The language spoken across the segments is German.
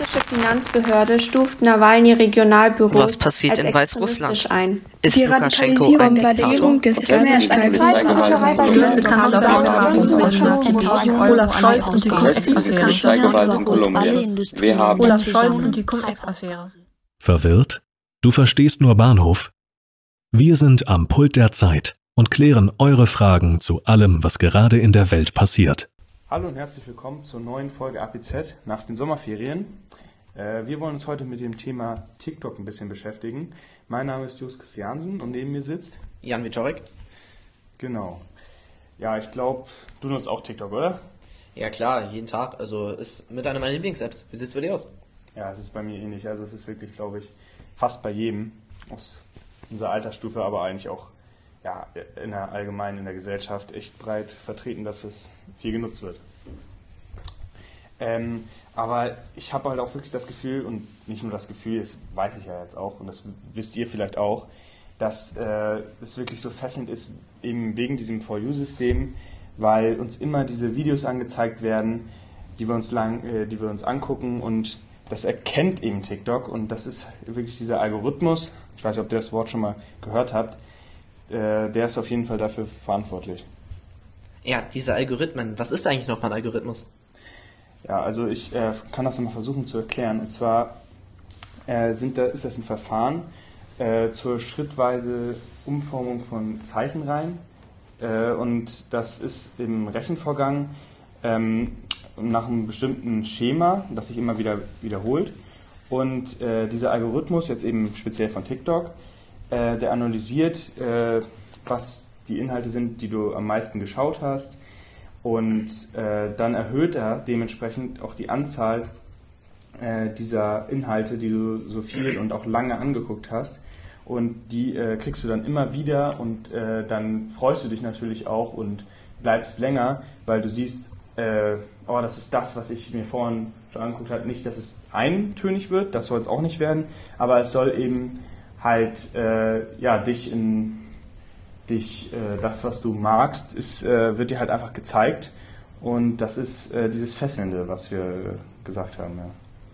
russische Finanzbehörde stuft Nawalny-Regionalbüros Was passiert als in Weißrussland? extremistisch ein. Ist Die Lukaschenko ein Bombardierung Diktator? des Olaf Scholz und die Cum-Ex-Affäre. Verwirrt? Du verstehst nur Bahnhof? Wir sind am Pult der Zeit und klären eure Fragen zu allem, was gerade in der Welt passiert. Hallo und herzlich willkommen zur neuen Folge APZ nach den Sommerferien. Äh, wir wollen uns heute mit dem Thema TikTok ein bisschen beschäftigen. Mein Name ist Jus Christiansen und neben mir sitzt. Jan Wiczorek? Genau. Ja, ich glaube, du nutzt auch TikTok, oder? Ja klar, jeden Tag. Also ist mit einer meiner Lieblings-Apps. Wie sieht es bei dir aus? Ja, es ist bei mir ähnlich. Also es ist wirklich, glaube ich, fast bei jedem aus unserer Altersstufe, aber eigentlich auch ja, in der allgemeinen in der Gesellschaft echt breit vertreten, dass es viel genutzt wird. Ähm, aber ich habe halt auch wirklich das Gefühl, und nicht nur das Gefühl, das weiß ich ja jetzt auch, und das wisst ihr vielleicht auch, dass äh, es wirklich so fesselnd ist, eben wegen diesem For You-System, weil uns immer diese Videos angezeigt werden, die wir uns lang, äh, die wir uns angucken und das erkennt eben TikTok und das ist wirklich dieser Algorithmus. Ich weiß nicht, ob ihr das Wort schon mal gehört habt. Äh, der ist auf jeden Fall dafür verantwortlich. Ja, diese Algorithmen. Was ist eigentlich nochmal ein Algorithmus? Ja, also ich äh, kann das nochmal versuchen zu erklären. Und zwar äh, sind da, ist das ein Verfahren äh, zur schrittweise Umformung von Zeichenreihen. Äh, und das ist im Rechenvorgang ähm, nach einem bestimmten Schema, das sich immer wieder wiederholt. Und äh, dieser Algorithmus, jetzt eben speziell von TikTok, äh, der analysiert, äh, was die Inhalte sind, die du am meisten geschaut hast. Und äh, dann erhöht er dementsprechend auch die Anzahl äh, dieser Inhalte, die du so viel und auch lange angeguckt hast. Und die äh, kriegst du dann immer wieder und äh, dann freust du dich natürlich auch und bleibst länger, weil du siehst, oh, das ist das, was ich mir vorhin schon angeguckt habe. Nicht, dass es eintönig wird, das soll es auch nicht werden, aber es soll eben halt äh, ja, dich in dich, äh, das, was du magst, ist, äh, wird dir halt einfach gezeigt. Und das ist äh, dieses Fesselnde, was wir gesagt haben. Ja.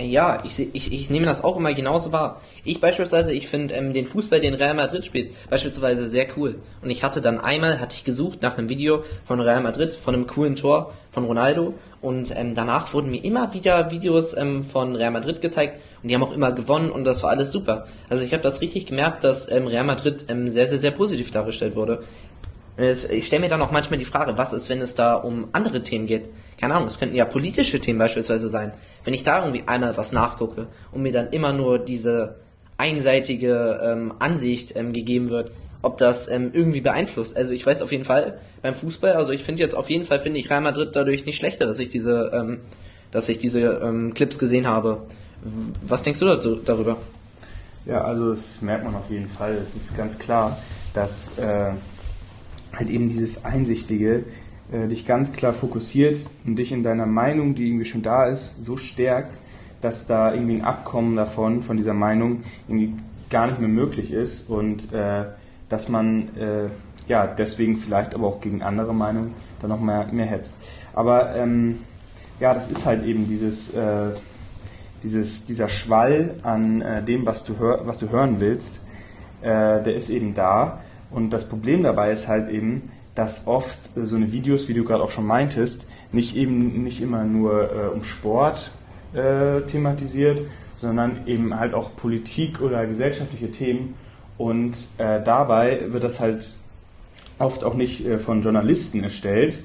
Ja, ich, ich, ich nehme das auch immer genauso wahr. Ich beispielsweise, ich finde ähm, den Fußball, den Real Madrid spielt, beispielsweise sehr cool. Und ich hatte dann einmal, hatte ich gesucht nach einem Video von Real Madrid, von einem coolen Tor von Ronaldo. Und ähm, danach wurden mir immer wieder Videos ähm, von Real Madrid gezeigt. Und die haben auch immer gewonnen und das war alles super. Also ich habe das richtig gemerkt, dass ähm, Real Madrid ähm, sehr, sehr, sehr positiv dargestellt wurde. Ich stelle mir dann auch manchmal die Frage, was ist, wenn es da um andere Themen geht? Keine Ahnung, es könnten ja politische Themen beispielsweise sein. Wenn ich da irgendwie einmal was nachgucke und mir dann immer nur diese einseitige ähm, Ansicht ähm, gegeben wird, ob das ähm, irgendwie beeinflusst. Also ich weiß auf jeden Fall beim Fußball, also ich finde jetzt auf jeden Fall finde ich Real Madrid dadurch nicht schlechter, dass ich diese, ähm, dass ich diese ähm, Clips gesehen habe. Was denkst du dazu darüber? Ja, also das merkt man auf jeden Fall. Es ist ganz klar, dass äh, halt eben dieses Einsichtige äh, dich ganz klar fokussiert und dich in deiner Meinung, die irgendwie schon da ist, so stärkt, dass da irgendwie ein Abkommen davon, von dieser Meinung, irgendwie gar nicht mehr möglich ist und äh, dass man äh, ja deswegen vielleicht aber auch gegen andere Meinungen dann noch mehr, mehr hetzt. Aber ähm, ja, das ist halt eben dieses äh, dieses, dieser Schwall an äh, dem, was du, hör, was du hören willst, äh, der ist eben da. Und das Problem dabei ist halt eben, dass oft äh, so eine Videos, wie du gerade auch schon meintest, nicht eben nicht immer nur äh, um Sport thematisiert, sondern eben halt auch Politik oder gesellschaftliche Themen. Und äh, dabei wird das halt oft auch nicht äh, von Journalisten erstellt,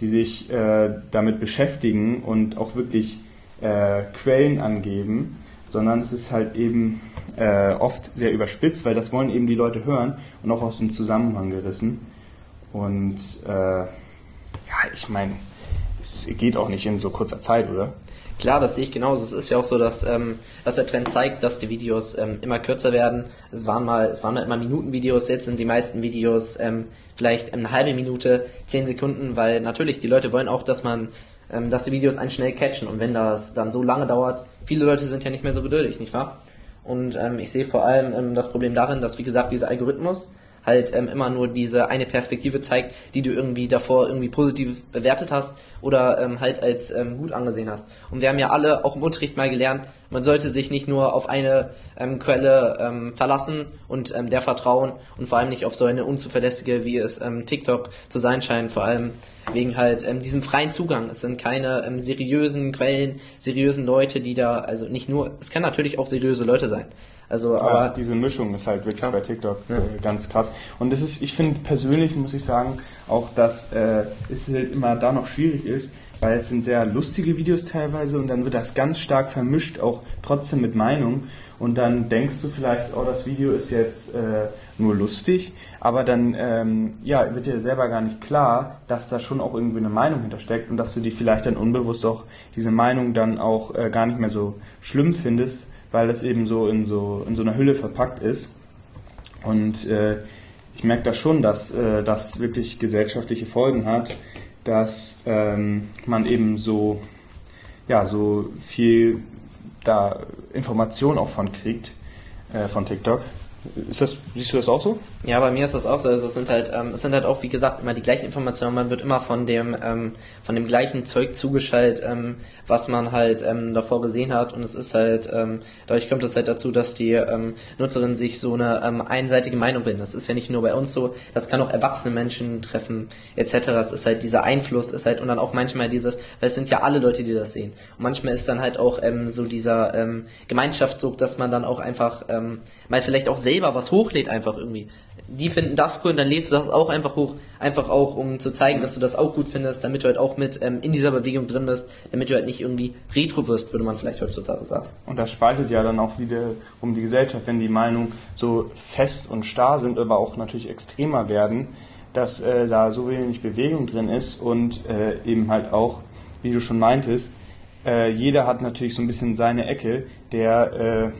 die sich äh, damit beschäftigen und auch wirklich äh, Quellen angeben, sondern es ist halt eben äh, oft sehr überspitzt, weil das wollen eben die Leute hören und auch aus dem Zusammenhang gerissen. Und äh, ja, ich meine, es geht auch nicht in so kurzer Zeit, oder? Klar, das sehe ich genauso. Es ist ja auch so, dass, ähm, dass der Trend zeigt, dass die Videos ähm, immer kürzer werden. Es waren mal, es waren mal immer Minutenvideos, jetzt sind die meisten Videos ähm, vielleicht eine halbe Minute, zehn Sekunden, weil natürlich die Leute wollen auch, dass man, ähm, dass die Videos einen schnell catchen und wenn das dann so lange dauert, viele Leute sind ja nicht mehr so geduldig, nicht wahr? Und ähm, ich sehe vor allem ähm, das Problem darin, dass wie gesagt dieser Algorithmus halt ähm, immer nur diese eine Perspektive zeigt, die du irgendwie davor irgendwie positiv bewertet hast oder ähm, halt als ähm, gut angesehen hast. Und wir haben ja alle auch im Unterricht mal gelernt, man sollte sich nicht nur auf eine ähm, Quelle ähm, verlassen und ähm, der vertrauen und vor allem nicht auf so eine unzuverlässige, wie es ähm, TikTok zu sein scheint, vor allem wegen halt ähm, diesem freien Zugang. Es sind keine ähm, seriösen Quellen, seriösen Leute, die da, also nicht nur, es kann natürlich auch seriöse Leute sein, also, ja, aber diese Mischung ist halt wirklich ja. bei TikTok ja. äh, ganz krass. Und das ist, ich finde persönlich muss ich sagen, auch dass äh, es halt immer da noch schwierig ist, weil es sind sehr lustige Videos teilweise und dann wird das ganz stark vermischt, auch trotzdem mit Meinung. Und dann denkst du vielleicht, oh, das Video ist jetzt äh, nur lustig, aber dann ähm, ja, wird dir selber gar nicht klar, dass da schon auch irgendwie eine Meinung hintersteckt und dass du die vielleicht dann unbewusst auch diese Meinung dann auch äh, gar nicht mehr so schlimm findest weil das eben so in so, in so einer Hülle verpackt ist. Und äh, ich merke da schon, dass äh, das wirklich gesellschaftliche Folgen hat, dass ähm, man eben so, ja, so viel da Information auch von kriegt, äh, von TikTok. Ist das, siehst du das auch so? Ja, bei mir ist das auch so. Also es sind halt, ähm, es sind halt auch, wie gesagt, immer die gleichen Informationen. Man wird immer von dem, ähm, von dem gleichen Zeug zugeschaltet, ähm, was man halt ähm, davor gesehen hat. Und es ist halt, ähm, dadurch kommt es halt dazu, dass die ähm, Nutzerinnen sich so eine ähm, einseitige Meinung bilden. Das ist ja nicht nur bei uns so, das kann auch erwachsene Menschen treffen, etc. Es ist halt dieser Einfluss, ist halt, und dann auch manchmal dieses, weil es sind ja alle Leute, die das sehen. Und manchmal ist dann halt auch ähm, so dieser ähm, Gemeinschaftszug, dass man dann auch einfach ähm, mal vielleicht auch selber was hochlädt, einfach irgendwie die finden das cool und dann lädst du das auch einfach hoch, einfach auch, um zu zeigen, dass du das auch gut findest, damit du halt auch mit ähm, in dieser Bewegung drin bist, damit du halt nicht irgendwie retro wirst, würde man vielleicht heutzutage sagen. Und das spaltet ja dann auch wieder um die Gesellschaft, wenn die Meinungen so fest und starr sind, aber auch natürlich extremer werden, dass äh, da so wenig Bewegung drin ist und äh, eben halt auch, wie du schon meintest, äh, jeder hat natürlich so ein bisschen seine Ecke, der äh,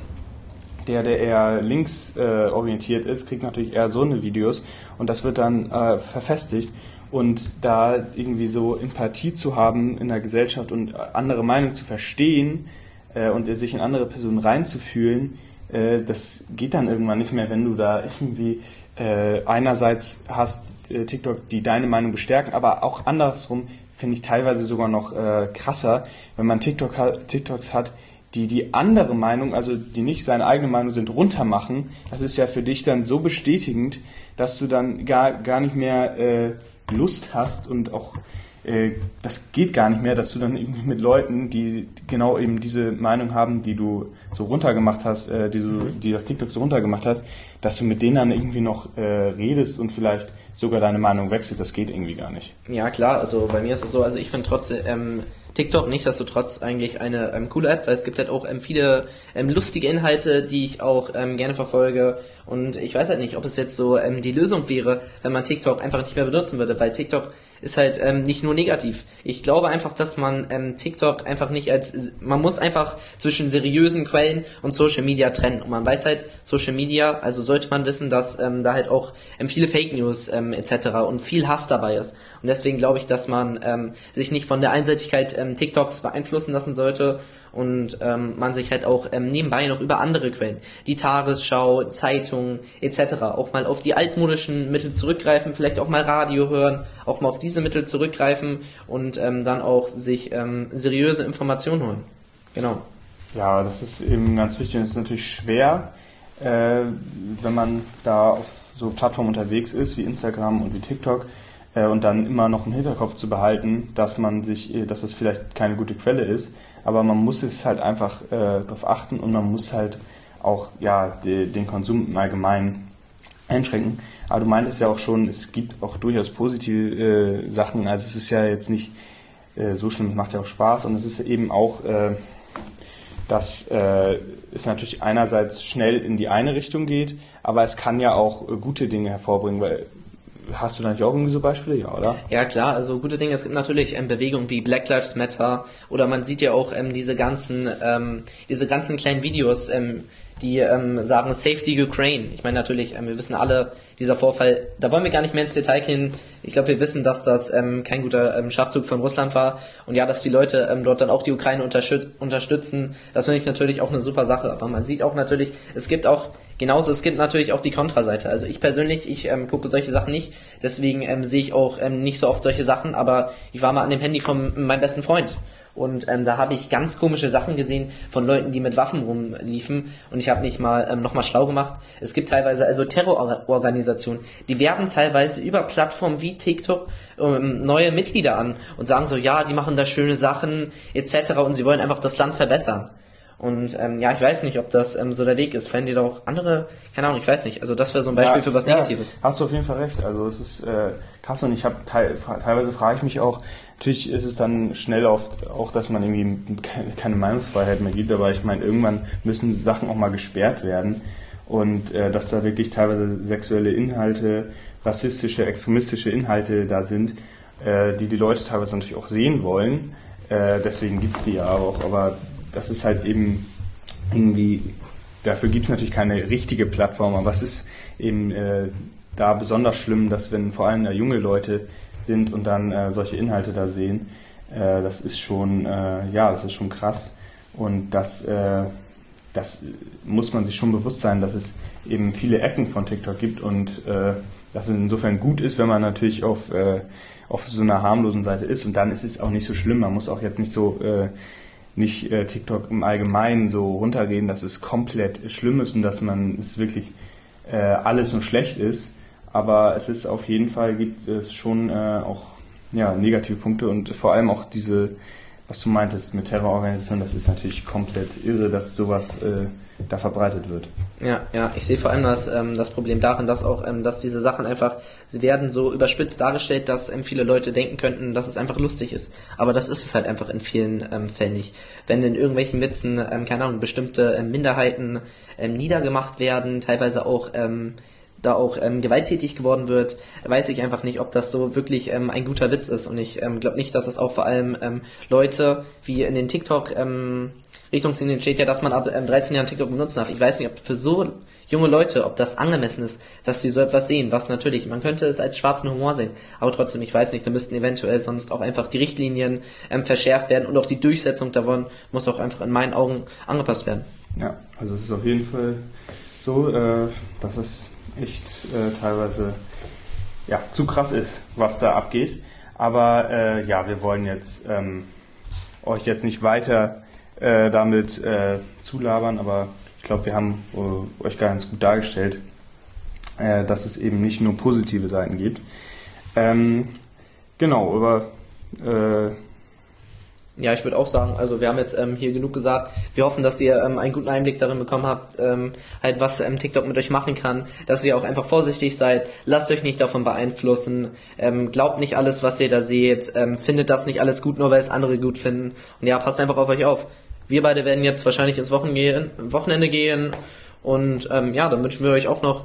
der, der eher links äh, orientiert ist, kriegt natürlich eher so eine Videos und das wird dann äh, verfestigt. Und da irgendwie so Empathie zu haben in der Gesellschaft und andere Meinungen zu verstehen äh, und sich in andere Personen reinzufühlen, äh, das geht dann irgendwann nicht mehr, wenn du da irgendwie äh, einerseits hast äh, TikTok, die deine Meinung bestärken, aber auch andersrum finde ich teilweise sogar noch krasser, wenn man TikTok TikToks hat, die die andere Meinung, also die nicht seine eigene Meinung sind, runtermachen, das ist ja für dich dann so bestätigend, dass du dann gar, gar nicht mehr äh, Lust hast und auch äh, das geht gar nicht mehr, dass du dann irgendwie mit Leuten, die genau eben diese Meinung haben, die du so runtergemacht hast, äh, die, so, mhm. die das TikTok so runtergemacht hast, dass du mit denen dann irgendwie noch äh, redest und vielleicht sogar deine Meinung wechselt, das geht irgendwie gar nicht. Ja klar, also bei mir ist es so, also ich finde trotzdem ähm, TikTok nichtsdestotrotz eigentlich eine ähm, coole App, weil es gibt halt auch ähm, viele ähm, lustige Inhalte, die ich auch ähm, gerne verfolge. Und ich weiß halt nicht, ob es jetzt so ähm, die Lösung wäre, wenn man TikTok einfach nicht mehr benutzen würde, weil TikTok ist halt ähm, nicht nur negativ. Ich glaube einfach, dass man ähm, TikTok einfach nicht als man muss einfach zwischen seriösen Quellen und Social Media trennen. Und man weiß halt, Social Media, also sollte man wissen, dass ähm, da halt auch ähm, viele Fake News ähm, etc. und viel Hass dabei ist. Und deswegen glaube ich, dass man ähm, sich nicht von der Einseitigkeit ähm, TikToks beeinflussen lassen sollte und ähm, man sich halt auch ähm, nebenbei noch über andere Quellen, die Tagesschau, Zeitungen etc. auch mal auf die altmodischen Mittel zurückgreifen, vielleicht auch mal Radio hören, auch mal auf diese Mittel zurückgreifen und ähm, dann auch sich ähm, seriöse Informationen holen. Genau. Ja, das ist eben ganz wichtig. Das ist natürlich schwer, äh, wenn man da auf so Plattformen unterwegs ist wie Instagram und wie TikTok und dann immer noch im Hinterkopf zu behalten, dass man sich, äh, dass es vielleicht keine gute Quelle ist, aber man muss es halt einfach äh, darauf achten und man muss halt auch ja die, den Konsum im Allgemeinen einschränken. Aber du meintest ja auch schon, es gibt auch durchaus positive äh, Sachen. Also es ist ja jetzt nicht äh, so schlimm, es macht ja auch Spaß und es ist eben auch, äh, dass äh, es natürlich einerseits schnell in die eine Richtung geht, aber es kann ja auch äh, gute Dinge hervorbringen, weil Hast du da nicht auch irgendwie so Beispiele? Ja, oder? Ja, klar. Also gute Dinge. Es gibt natürlich ähm, Bewegungen wie Black Lives Matter oder man sieht ja auch ähm, diese ganzen, ähm, diese ganzen kleinen Videos, ähm, die ähm, sagen Safety Ukraine. Ich meine natürlich, ähm, wir wissen alle, dieser Vorfall, da wollen wir gar nicht mehr ins Detail gehen, Ich glaube, wir wissen, dass das ähm, kein guter ähm, Schachzug von Russland war. Und ja, dass die Leute ähm, dort dann auch die Ukraine unterstützen, das finde ich natürlich auch eine super Sache. Aber man sieht auch natürlich, es gibt auch Genauso, es gibt natürlich auch die Kontraseite. Also ich persönlich, ich ähm, gucke solche Sachen nicht, deswegen ähm, sehe ich auch ähm, nicht so oft solche Sachen, aber ich war mal an dem Handy von meinem besten Freund und ähm, da habe ich ganz komische Sachen gesehen von Leuten, die mit Waffen rumliefen und ich habe mich mal ähm, nochmal schlau gemacht. Es gibt teilweise also Terrororganisationen, die werben teilweise über Plattformen wie TikTok ähm, neue Mitglieder an und sagen so, ja, die machen da schöne Sachen etc. und sie wollen einfach das Land verbessern. Und ähm, ja, ich weiß nicht, ob das ähm, so der Weg ist. Fänden die da auch andere, keine Ahnung, ich weiß nicht. Also das wäre so ein Beispiel ja, für was Negatives. Ja, hast du auf jeden Fall recht. Also es ist äh, krass und ich habe te teilweise frage ich mich auch, natürlich ist es dann schnell oft auch, dass man irgendwie keine Meinungsfreiheit mehr gibt, aber ich meine, irgendwann müssen Sachen auch mal gesperrt werden und äh, dass da wirklich teilweise sexuelle Inhalte, rassistische, extremistische Inhalte da sind, äh, die die Leute teilweise natürlich auch sehen wollen. Äh, deswegen gibt es die ja auch, aber das ist halt eben irgendwie, dafür gibt es natürlich keine richtige Plattform, aber es ist eben äh, da besonders schlimm, dass wenn vor allem da junge Leute sind und dann äh, solche Inhalte da sehen, äh, das ist schon, äh, ja, das ist schon krass. Und das, äh, das muss man sich schon bewusst sein, dass es eben viele Ecken von TikTok gibt und äh, dass es insofern gut ist, wenn man natürlich auf, auf so einer harmlosen Seite ist. Und dann ist es auch nicht so schlimm, man muss auch jetzt nicht so nicht äh, TikTok im Allgemeinen so runterreden, dass es komplett schlimm ist und dass man es wirklich äh, alles nur schlecht ist. Aber es ist auf jeden Fall gibt es schon äh, auch ja, negative Punkte und vor allem auch diese, was du meintest mit Terrororganisationen, das ist natürlich komplett irre, dass sowas äh, da verbreitet wird. Ja, ja, ich sehe vor allem das, ähm, das Problem darin, dass auch, ähm, dass diese Sachen einfach, sie werden so überspitzt dargestellt, dass ähm, viele Leute denken könnten, dass es einfach lustig ist. Aber das ist es halt einfach in vielen ähm, Fällen nicht. Wenn in irgendwelchen Witzen, ähm, keine Ahnung, bestimmte ähm, Minderheiten ähm, niedergemacht werden, teilweise auch ähm, da auch ähm, gewalttätig geworden wird, weiß ich einfach nicht, ob das so wirklich ähm, ein guter Witz ist. Und ich ähm, glaube nicht, dass es auch vor allem ähm, Leute wie in den TikTok ähm, Richtungslinien steht ja, dass man ab ähm, 13 Jahren TikTok benutzen darf. Ich weiß nicht, ob für so junge Leute, ob das angemessen ist, dass sie so etwas sehen, was natürlich, man könnte es als schwarzen Humor sehen, aber trotzdem, ich weiß nicht, da müssten eventuell sonst auch einfach die Richtlinien ähm, verschärft werden und auch die Durchsetzung davon muss auch einfach in meinen Augen angepasst werden. Ja, also es ist auf jeden Fall so, äh, dass es echt äh, teilweise ja, zu krass ist, was da abgeht. Aber äh, ja, wir wollen jetzt ähm, euch jetzt nicht weiter äh, damit äh, zulabern, aber ich glaube, wir haben äh, euch ganz gut dargestellt, äh, dass es eben nicht nur positive Seiten gibt. Ähm, genau, aber äh, ja, ich würde auch sagen, also wir haben jetzt ähm, hier genug gesagt. Wir hoffen, dass ihr ähm, einen guten Einblick darin bekommen habt, ähm, halt was ähm, TikTok mit euch machen kann, dass ihr auch einfach vorsichtig seid, lasst euch nicht davon beeinflussen, ähm, glaubt nicht alles, was ihr da seht, ähm, findet das nicht alles gut, nur weil es andere gut finden. Und ja, passt einfach auf euch auf. Wir beide werden jetzt wahrscheinlich ins Wochen gehen, Wochenende gehen und ähm, ja, dann wünschen wir euch auch noch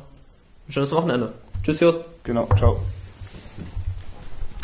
ein schönes Wochenende. Tschüss, Jost. Genau, ciao.